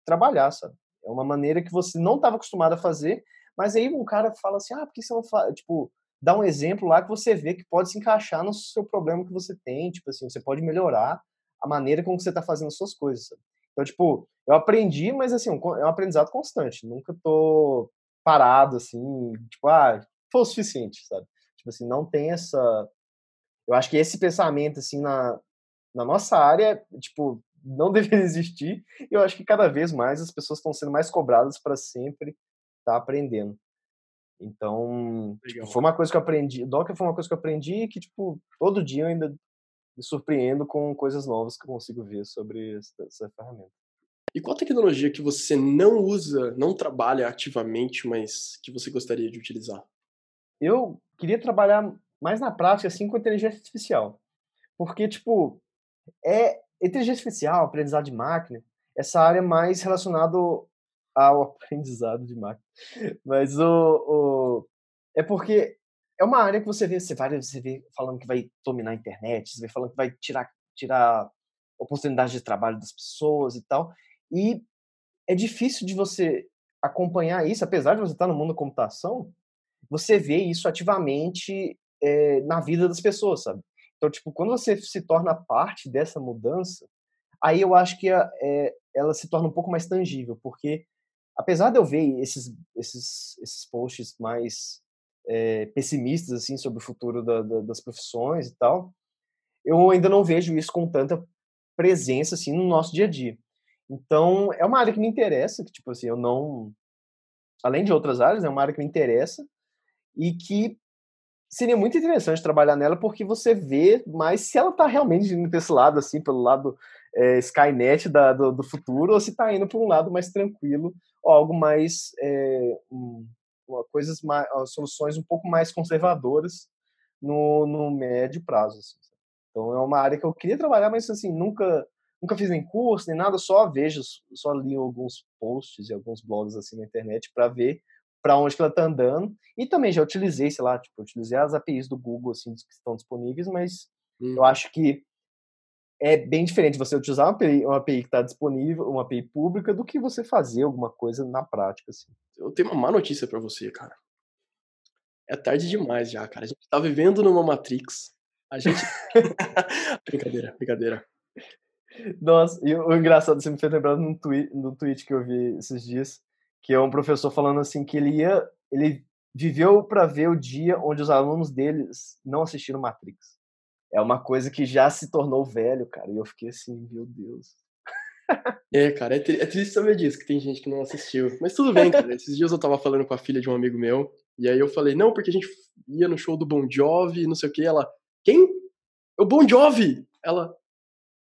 trabalhar, sabe? É uma maneira que você não estava acostumado a fazer, mas aí um cara fala assim, ah, por que você não faz? Tipo, dá um exemplo lá que você vê que pode se encaixar no seu problema que você tem, tipo assim, você pode melhorar a maneira como você está fazendo suas coisas, sabe? Então, tipo, eu aprendi, mas assim, é um aprendizado constante, nunca tô parado, assim, tipo, ah, foi o suficiente, sabe? Tipo assim, não tem essa. Eu acho que esse pensamento, assim, na, na nossa área, tipo, não [laughs] deveria existir. E eu acho que cada vez mais as pessoas estão sendo mais cobradas para sempre estar tá aprendendo. Então, tipo, foi uma coisa que eu aprendi. Docker foi uma coisa que eu aprendi que, tipo, todo dia eu ainda me surpreendo com coisas novas que eu consigo ver sobre essa, essa ferramenta. E qual tecnologia que você não usa, não trabalha ativamente, mas que você gostaria de utilizar? Eu queria trabalhar mais na prática, assim, com inteligência artificial. Porque, tipo, é inteligência artificial, aprendizado de máquina, essa área mais relacionada ao [laughs] aprendizado de máquina. Mas o, o, é porque é uma área que você vê, você, vai, você vê falando que vai dominar a internet, você vê falando que vai tirar, tirar oportunidade de trabalho das pessoas e tal. E é difícil de você acompanhar isso, apesar de você estar no mundo da computação, você vê isso ativamente é, na vida das pessoas, sabe? Então, tipo, quando você se torna parte dessa mudança, aí eu acho que a, é, ela se torna um pouco mais tangível, porque apesar de eu ver esses, esses, esses posts mais é, pessimistas, assim, sobre o futuro da, da, das profissões e tal, eu ainda não vejo isso com tanta presença, assim, no nosso dia a dia. Então, é uma área que me interessa, que, tipo assim, eu não... Além de outras áreas, é uma área que me interessa e que seria muito interessante trabalhar nela porque você vê mais se ela está realmente indo para esse lado, assim, pelo lado é, Skynet da, do, do, futuro, ou se está indo para um lado mais tranquilo, ou algo mais. É, um, coisas mais, soluções um pouco mais conservadoras no, no médio prazo. Assim. Então é uma área que eu queria trabalhar, mas assim, nunca nunca fiz nem curso, nem nada, só vejo, só li alguns posts e alguns blogs assim na internet para ver para onde que ela está andando. E também já utilizei, sei lá, tipo, utilizei as APIs do Google assim que estão disponíveis, mas hum. eu acho que é bem diferente você utilizar uma API, uma API que está disponível, uma API pública, do que você fazer alguma coisa na prática. Assim. Eu tenho uma má notícia para você, cara. É tarde demais já, cara. A gente tá vivendo numa Matrix. A gente. [laughs] brincadeira, brincadeira. Nossa, e o engraçado, você me fez lembrar num tweet, no tweet que eu vi esses dias, que é um professor falando assim que ele ia, ele viveu para ver o dia onde os alunos deles não assistiram Matrix. É uma coisa que já se tornou velho, cara, e eu fiquei assim, meu Deus. É, cara, é, tri é triste saber disso, que tem gente que não assistiu. Mas tudo bem, cara. Esses dias eu tava falando com a filha de um amigo meu, e aí eu falei, não, porque a gente ia no show do Bon Jovi, não sei o que. Ela, quem? O Bon Jovi! Ela,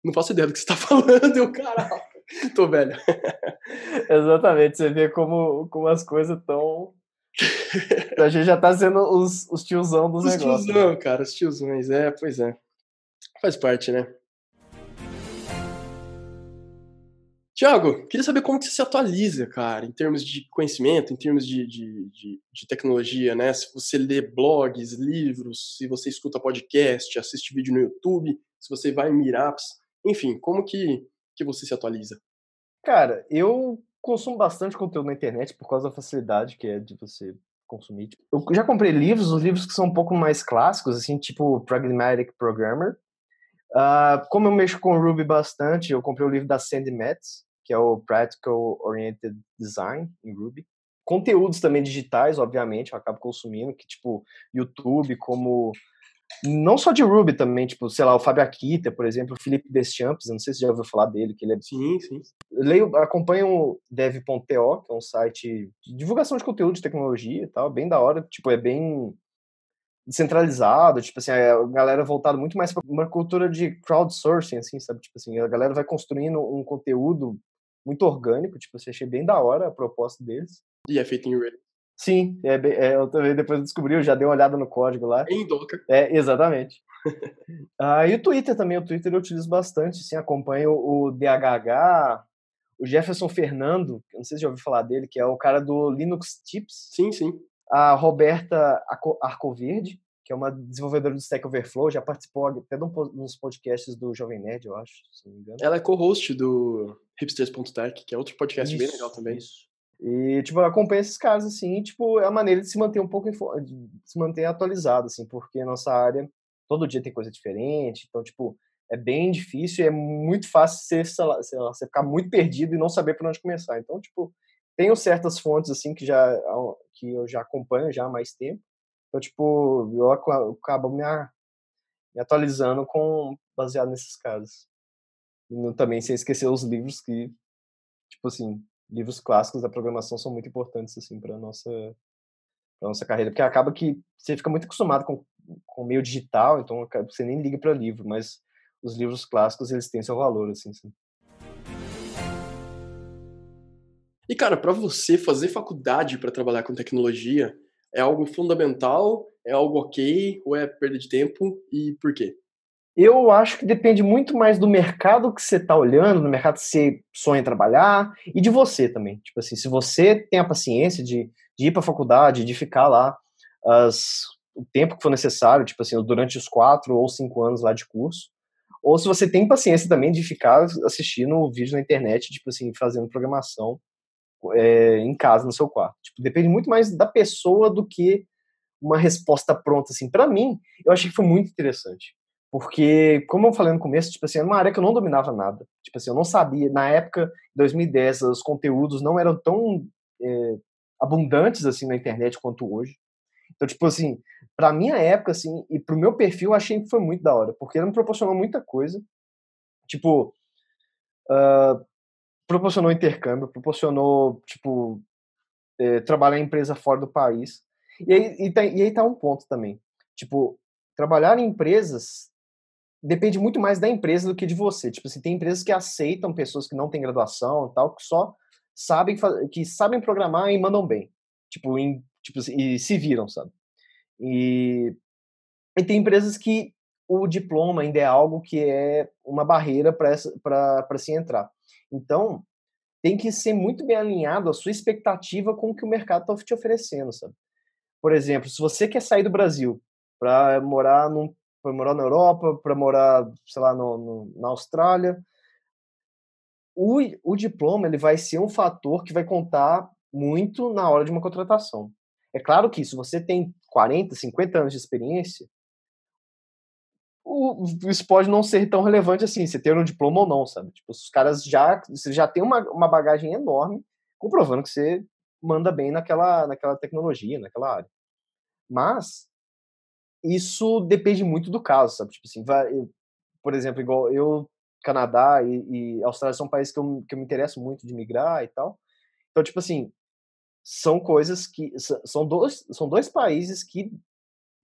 não faço ideia do que você tá [laughs] falando, eu, caralho, [laughs] tô velho. [laughs] Exatamente, você vê como, como as coisas estão. [laughs] A gente já tá sendo os, os tiozão dos os negócios. Os tiozão, né? cara, os tiozões, é, pois é. Faz parte, né? Tiago, queria saber como que você se atualiza, cara, em termos de conhecimento, em termos de, de, de, de, tecnologia, né? Se você lê blogs, livros, se você escuta podcast, assiste vídeo no YouTube, se você vai em meetups, enfim, como que, que você se atualiza? Cara, eu consumo bastante conteúdo na internet por causa da facilidade que é de você consumir. Tipo, eu já comprei livros, os livros que são um pouco mais clássicos, assim, tipo Pragmatic Programmer. Uh, como eu mexo com Ruby bastante, eu comprei o livro da Sandy Metz, que é o Practical Oriented Design em Ruby. Conteúdos também digitais, obviamente, eu acabo consumindo, que tipo YouTube, como não só de Ruby também, tipo, sei lá, o Fábio Akita, por exemplo, o Felipe Deschamps, não sei se já ouviu falar dele, que ele é... Sim, sim. leio, acompanho o dev.to, que é um site de divulgação de conteúdo de tecnologia e tal, bem da hora, tipo, é bem descentralizado, tipo assim, a galera voltada muito mais para uma cultura de crowdsourcing, assim, sabe? Tipo assim, a galera vai construindo um conteúdo muito orgânico, tipo, assim, achei bem da hora a proposta deles. E é feito em Ruby. Sim, é, é, eu também depois descobri, eu já dei uma olhada no código lá. Em Docker. É, exatamente. [laughs] ah, e o Twitter também, o Twitter eu utilizo bastante, sim, acompanho o DHH, o Jefferson Fernando, não sei se já ouviu falar dele, que é o cara do Linux Tips. Sim, sim. A Roberta Arcoverde, que é uma desenvolvedora do Stack Overflow, já participou até de uns podcasts do Jovem Nerd, eu acho, se não me engano. Ela é co-host do hipsters.tech, que é outro podcast isso, bem legal também. Isso. E, tipo, acompanha esses casos, assim, e, tipo, é a maneira de se manter um pouco, de se manter atualizado, assim, porque nossa área, todo dia tem coisa diferente, então, tipo, é bem difícil é muito fácil você, sei lá, sei lá, você ficar muito perdido e não saber por onde começar. Então, tipo, tenho certas fontes, assim, que, já, que eu já acompanho já há mais tempo, então, tipo, eu acabo me, me atualizando com, baseado nesses casos. E também sem esquecer os livros que, tipo assim, livros clássicos da programação são muito importantes assim para nossa pra nossa carreira, porque acaba que você fica muito acostumado com com o meio digital, então você nem liga para livro, mas os livros clássicos eles têm seu valor assim. E cara, para você fazer faculdade para trabalhar com tecnologia é algo fundamental, é algo ok ou é perda de tempo e por quê? Eu acho que depende muito mais do mercado que você está olhando, do mercado que você sonha trabalhar e de você também. Tipo assim, se você tem a paciência de, de ir para a faculdade, de ficar lá as, o tempo que for necessário, tipo assim, durante os quatro ou cinco anos lá de curso, ou se você tem paciência também de ficar assistindo o vídeo na internet, tipo assim, fazendo programação é, em casa, no seu quarto. Tipo, depende muito mais da pessoa do que uma resposta pronta, assim. Para mim, eu achei que foi muito interessante. Porque, como eu falei no começo, tipo assim, era uma área que eu não dominava nada. Tipo assim, eu não sabia. Na época, em 2010, os conteúdos não eram tão é, abundantes, assim, na internet quanto hoje. Então, tipo assim, pra minha época, assim, e pro meu perfil, eu achei que foi muito da hora. Porque ele me proporcionou muita coisa. Tipo, uh, proporcionou intercâmbio, proporcionou, tipo, é, trabalhar em empresa fora do país. E aí, e, tá, e aí tá um ponto também. Tipo, trabalhar em empresas depende muito mais da empresa do que de você. Tipo, assim, tem empresas que aceitam pessoas que não têm graduação e tal, que só sabem que sabem programar e mandam bem. Tipo, em, tipo e se viram, sabe? E, e tem empresas que o diploma ainda é algo que é uma barreira para se entrar. Então, tem que ser muito bem alinhado a sua expectativa com o que o mercado está te oferecendo, sabe? Por exemplo, se você quer sair do Brasil para morar num para morar na Europa, para morar, sei lá, no, no, na Austrália. O, o diploma ele vai ser um fator que vai contar muito na hora de uma contratação. É claro que se você tem 40, 50 anos de experiência, o, isso pode não ser tão relevante assim, você ter um diploma ou não, sabe? Tipo, os caras já, você já tem uma, uma bagagem enorme comprovando que você manda bem naquela, naquela tecnologia, naquela área. Mas isso depende muito do caso, sabe? Tipo assim, vai, por exemplo, igual eu, Canadá e, e Austrália são países que eu, que eu me interesso muito de migrar e tal. Então, tipo assim, são coisas que são dois, são dois países que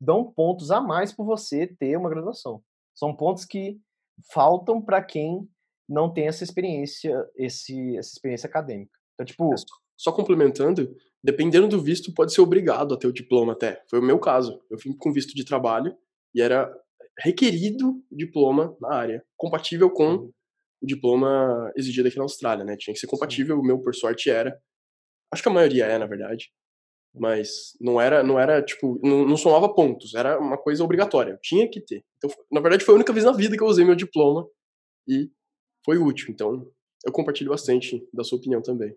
dão pontos a mais por você ter uma graduação. São pontos que faltam para quem não tem essa experiência, esse, essa experiência acadêmica. Então, tipo, só complementando, dependendo do visto, pode ser obrigado a ter o diploma até. Foi o meu caso. Eu vim com visto de trabalho e era requerido diploma na área, compatível com uhum. o diploma exigido aqui na Austrália, né? Tinha que ser compatível, o meu, por sorte, era. Acho que a maioria é, na verdade. Mas não era, não era tipo, não, não somava pontos, era uma coisa obrigatória, eu tinha que ter. Então, na verdade, foi a única vez na vida que eu usei meu diploma e foi útil. Então, eu compartilho bastante da sua opinião também.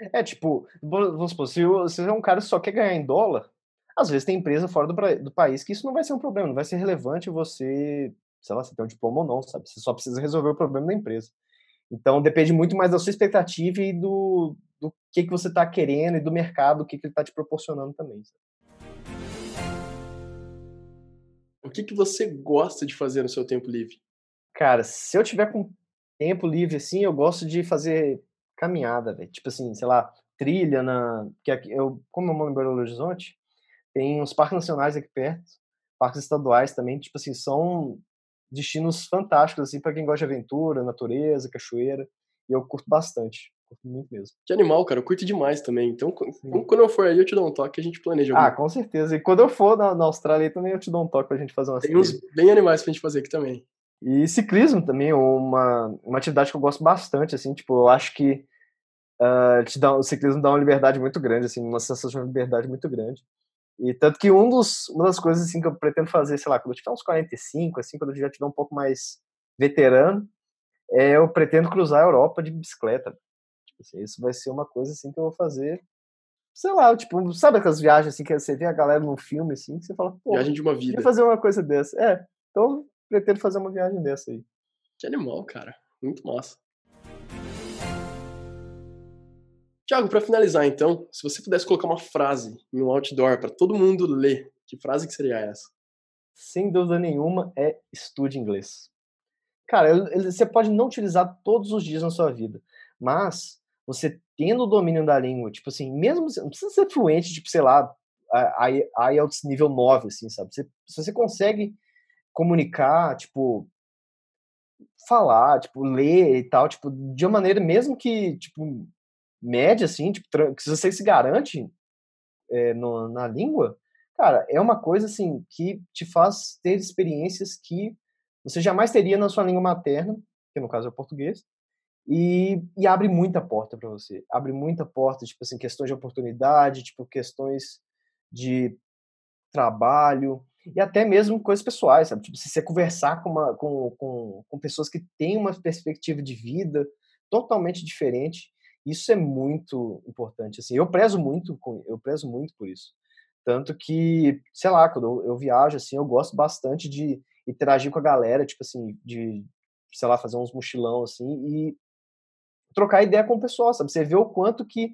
É, tipo, vamos supor, se você é um cara que só quer ganhar em dólar, às vezes tem empresa fora do, do país que isso não vai ser um problema, não vai ser relevante você, sei lá, você tem um diploma ou não, sabe? Você só precisa resolver o problema da empresa. Então depende muito mais da sua expectativa e do, do que, que você está querendo e do mercado, o que, que ele está te proporcionando também. O que, que você gosta de fazer no seu tempo livre? Cara, se eu tiver com tempo livre assim, eu gosto de fazer caminhada, velho. Tipo assim, sei lá, trilha na. Que aqui, eu, como eu moro em Belo Horizonte, tem uns parques nacionais aqui perto, parques estaduais também, tipo assim, são destinos fantásticos, assim, para quem gosta de aventura, natureza, cachoeira. E eu curto bastante. Curto muito mesmo. Que animal, cara. Eu curto demais também. Então, Sim. quando eu for aí, eu te dou um toque e a gente planeja. Ah, com certeza. E quando eu for na, na Austrália também, eu te dou um toque pra gente fazer uma Tem uns bem animais pra gente fazer aqui também. E ciclismo também, uma, uma atividade que eu gosto bastante, assim, tipo, eu acho que uh, te dá, o ciclismo dá uma liberdade muito grande, assim, uma sensação de liberdade muito grande. E tanto que um dos, uma das coisas, assim, que eu pretendo fazer, sei lá, quando eu tiver uns 45, assim, quando eu já tiver um pouco mais veterano, é, eu pretendo cruzar a Europa de bicicleta. Tipo assim, isso vai ser uma coisa, assim, que eu vou fazer sei lá, tipo, sabe aquelas viagens assim que você vê a galera num filme assim, que você fala, pô, viagem de uma vida. fazer uma coisa dessa. É, então pretendo fazer uma viagem dessa aí. Que animal, cara. Muito massa. Tiago, para finalizar então, se você pudesse colocar uma frase em um outdoor para todo mundo ler, que frase que seria essa? Sem dúvida nenhuma é estude inglês. Cara, você pode não utilizar todos os dias na sua vida, mas você tendo o domínio da língua, tipo assim, mesmo não precisa ser fluente, tipo, sei lá, IELTS nível 9, assim, sabe? Se você consegue comunicar, tipo, falar, tipo, ler e tal, tipo, de uma maneira mesmo que, tipo, média, assim, tipo, que você se garante é, no, na língua, cara, é uma coisa, assim, que te faz ter experiências que você jamais teria na sua língua materna, que no caso é o português, e, e abre muita porta para você. Abre muita porta, tipo assim, questões de oportunidade, tipo, questões de trabalho, e até mesmo coisas pessoais, sabe? Tipo, se você conversar com, uma, com, com, com pessoas que têm uma perspectiva de vida totalmente diferente, isso é muito importante. Assim, eu prezo muito, eu prezo muito por isso. Tanto que, sei lá, quando eu, eu viajo, assim, eu gosto bastante de interagir com a galera, tipo assim, de, sei lá, fazer uns mochilão, assim, e trocar ideia com o pessoal, sabe? Você vê o quanto que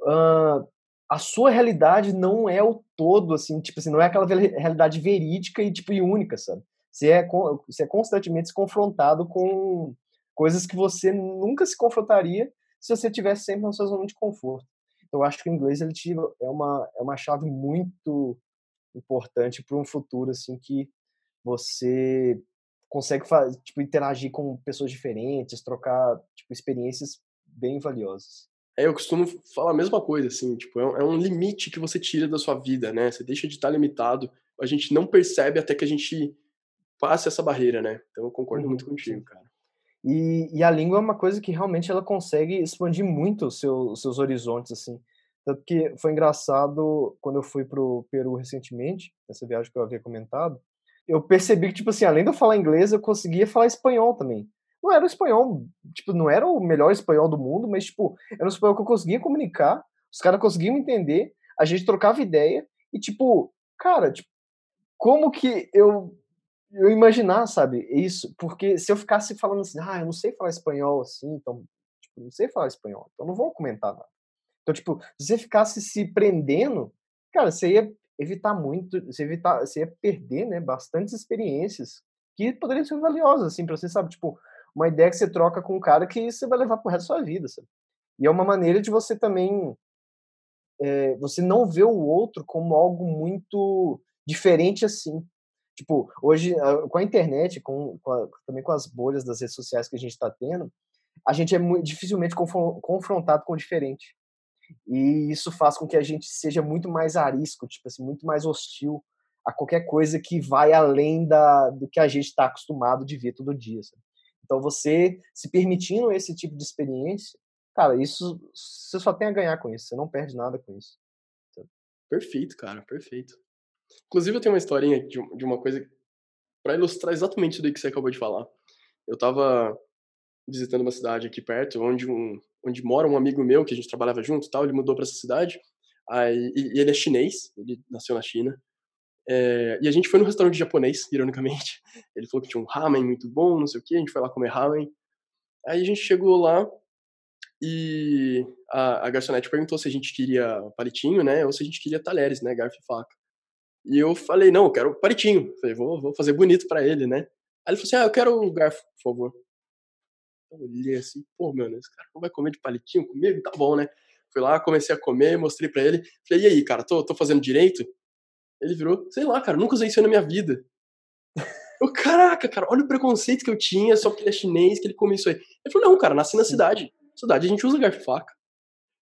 uh, a sua realidade não é o todo, assim, tipo assim, não é aquela realidade verídica e, tipo, e única, sabe? Você é, você é constantemente confrontado com coisas que você nunca se confrontaria se você tivesse sempre na sua zona de conforto. Então, eu acho que o inglês ele é uma é uma chave muito importante para um futuro assim que você consegue fazer, tipo interagir com pessoas diferentes, trocar tipo experiências bem valiosas. É, eu costumo falar a mesma coisa, assim, tipo, é um, é limite que você tira da sua vida, né? Você deixa de estar limitado, a gente não percebe até que a gente passe essa barreira, né? Então eu concordo uhum, muito contigo, cara. E, e, a língua é uma coisa que realmente ela consegue expandir muito os, seu, seus horizontes, assim. Tanto que foi engraçado quando eu fui pro Peru recentemente, nessa viagem que eu havia comentado, eu percebi que, tipo assim, além de eu falar inglês, eu conseguia falar espanhol também não era o espanhol, tipo, não era o melhor espanhol do mundo, mas, tipo, era um espanhol que eu conseguia comunicar, os caras conseguiam entender, a gente trocava ideia, e, tipo, cara, tipo, como que eu, eu imaginar, sabe, isso? Porque se eu ficasse falando assim, ah, eu não sei falar espanhol assim, então, tipo, não sei falar espanhol, então não vou comentar nada. Então, tipo, se você ficasse se prendendo, cara, você ia evitar muito, você, evitar, você ia perder, né, bastantes experiências que poderiam ser valiosas, assim, pra você, sabe, tipo, uma ideia que você troca com um cara que você vai levar pro resto da sua vida, sabe? E é uma maneira de você também é, você não ver o outro como algo muito diferente assim. Tipo, hoje, com a internet, com, com a, também com as bolhas das redes sociais que a gente está tendo, a gente é muito, dificilmente confrontado com o diferente. E isso faz com que a gente seja muito mais arisco, tipo assim, muito mais hostil a qualquer coisa que vai além da, do que a gente está acostumado de ver todo dia. Sabe? Então, você se permitindo esse tipo de experiência, cara, isso você só tem a ganhar com isso, você não perde nada com isso. Perfeito, cara, perfeito. Inclusive, eu tenho uma historinha de uma coisa para ilustrar exatamente isso que você acabou de falar. Eu tava visitando uma cidade aqui perto, onde um, onde mora um amigo meu que a gente trabalhava junto, tal. Ele mudou para essa cidade. Aí, e ele é chinês, ele nasceu na China. É, e a gente foi no restaurante japonês, [laughs] ironicamente. Ele falou que tinha um ramen muito bom, não sei o que. A gente foi lá comer ramen. Aí a gente chegou lá e a, a garçonete perguntou se a gente queria palitinho, né? Ou se a gente queria talheres, né? Garfo e faca. E eu falei, não, eu quero palitinho. Falei, vou, vou fazer bonito para ele, né? Aí ele falou assim, ah, eu quero o garfo, por favor. Eu olhei assim, pô, meu, esse cara não vai comer de palitinho comigo? Tá bom, né? Fui lá, comecei a comer, mostrei para ele. Falei, e aí, cara, tô, tô fazendo direito? Ele virou, sei lá, cara, nunca usei isso na minha vida. Eu, caraca, cara, olha o preconceito que eu tinha só porque ele é chinês, que ele come isso aí. Ele falou, não, cara, nasci na cidade. Cidade a gente usa garfo e faca.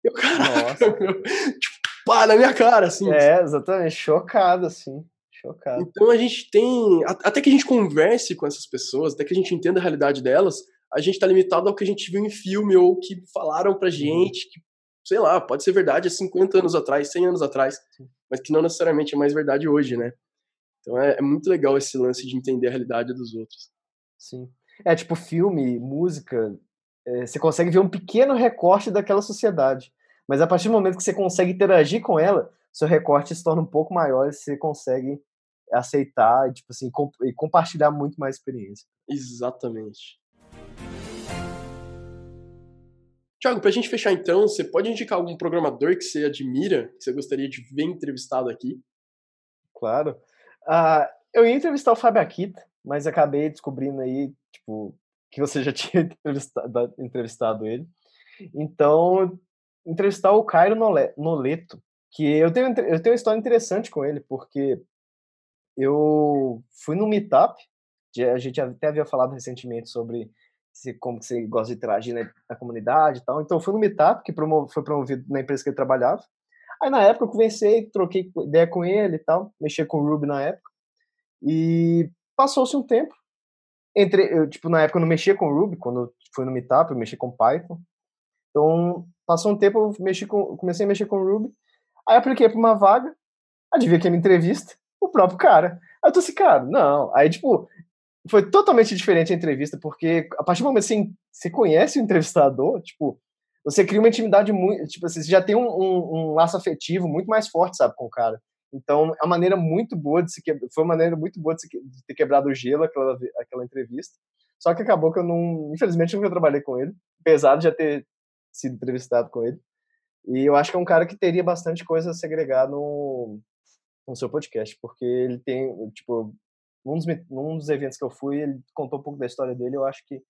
Eu, caraca, meu, tipo, pá, na minha cara, assim. É, exatamente, chocado, assim. Chocado. Então a gente tem. Até que a gente converse com essas pessoas, até que a gente entenda a realidade delas, a gente tá limitado ao que a gente viu em filme ou que falaram pra uhum. gente, que, sei lá, pode ser verdade há 50 anos atrás, 100 anos atrás. Mas que não necessariamente é mais verdade hoje, né? Então é, é muito legal esse lance de entender a realidade dos outros. Sim. É tipo filme, música, é, você consegue ver um pequeno recorte daquela sociedade. Mas a partir do momento que você consegue interagir com ela, seu recorte se torna um pouco maior e você consegue aceitar e, tipo assim, comp e compartilhar muito mais experiência. Exatamente. Tiago, para a gente fechar então, você pode indicar algum programador que você admira, que você gostaria de ver entrevistado aqui? Claro. Uh, eu ia entrevistar o Fábio Akita, mas acabei descobrindo aí, tipo, que você já [laughs] tinha entrevistado, entrevistado ele. Então, entrevistar o Cairo Noleto, que eu tenho, eu tenho uma história interessante com ele, porque eu fui no Meetup, a gente até havia falado recentemente sobre se, como você gosta de interagir na, na comunidade e tal. Então eu fui no Meetup, que promo, foi promovido na empresa que ele trabalhava. Aí na época eu conversei, troquei ideia com ele e tal, mexia com o Ruby na época. E passou-se um tempo. Entre, eu, tipo, na época eu não mexia com Ruby, quando eu fui no Meetup, eu mexia com Python. Então, passou um tempo, eu mexi com, comecei a mexer com Ruby. Aí apliquei para uma vaga, adivinha quem me entrevista? O próprio cara. Aí eu tô assim, cara, não. Aí, tipo, foi totalmente diferente a entrevista, porque a partir do momento que assim, você conhece o entrevistador, tipo, você cria uma intimidade muito, tipo, assim, você já tem um, um, um, laço afetivo muito mais forte, sabe, com o cara. Então, é uma maneira muito boa de se quebrar, foi uma maneira muito boa de, de ter quebrado o gelo aquela, aquela entrevista. Só que acabou que eu não, infelizmente, nunca trabalhei com ele, apesar de já ter sido entrevistado com ele. E eu acho que é um cara que teria bastante coisa a segregar no, no seu podcast, porque ele tem, tipo, num dos, num dos eventos que eu fui, ele contou um pouco da história dele, eu acho que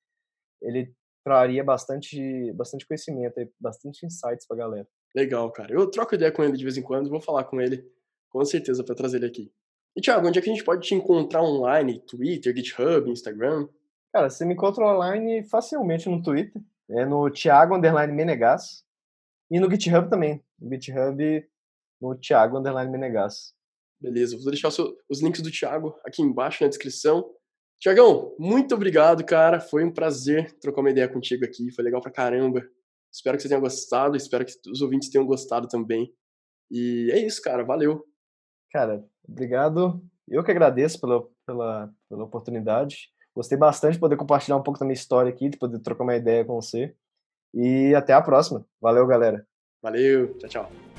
ele traria bastante, bastante conhecimento, bastante insights pra galera. Legal, cara. Eu troco ideia com ele de vez em quando, vou falar com ele, com certeza, para trazer ele aqui. E, Thiago, onde é que a gente pode te encontrar online? Twitter, GitHub, Instagram? Cara, você me encontra online facilmente no Twitter, é no Thiago Underline Menegas, e no GitHub também, no GitHub no Thiago Underline Menegas. Beleza, vou deixar os links do Thiago aqui embaixo na descrição. Tiagão, muito obrigado, cara. Foi um prazer trocar uma ideia contigo aqui. Foi legal pra caramba. Espero que você tenha gostado. Espero que os ouvintes tenham gostado também. E é isso, cara. Valeu. Cara, obrigado. Eu que agradeço pela, pela, pela oportunidade. Gostei bastante de poder compartilhar um pouco da minha história aqui, de poder trocar uma ideia com você. E até a próxima. Valeu, galera. Valeu. Tchau, tchau.